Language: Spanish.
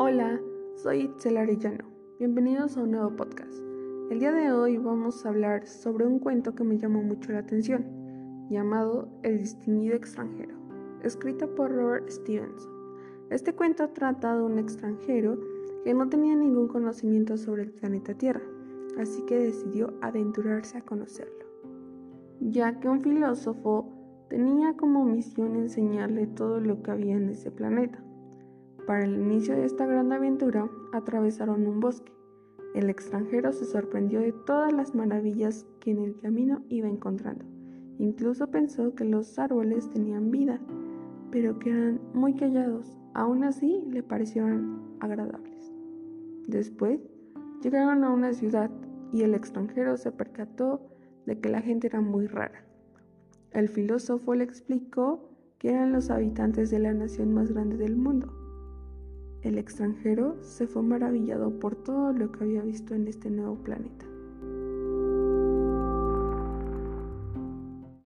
Hola, soy Itzel Arellano. Bienvenidos a un nuevo podcast. El día de hoy vamos a hablar sobre un cuento que me llamó mucho la atención, llamado El distinguido extranjero, escrito por Robert Stevenson. Este cuento trata de un extranjero que no tenía ningún conocimiento sobre el planeta Tierra, así que decidió aventurarse a conocerlo, ya que un filósofo tenía como misión enseñarle todo lo que había en ese planeta. Para el inicio de esta gran aventura, atravesaron un bosque. El extranjero se sorprendió de todas las maravillas que en el camino iba encontrando. Incluso pensó que los árboles tenían vida, pero que eran muy callados. Aún así, le parecieron agradables. Después, llegaron a una ciudad y el extranjero se percató de que la gente era muy rara. El filósofo le explicó que eran los habitantes de la nación más grande del mundo. El extranjero se fue maravillado por todo lo que había visto en este nuevo planeta.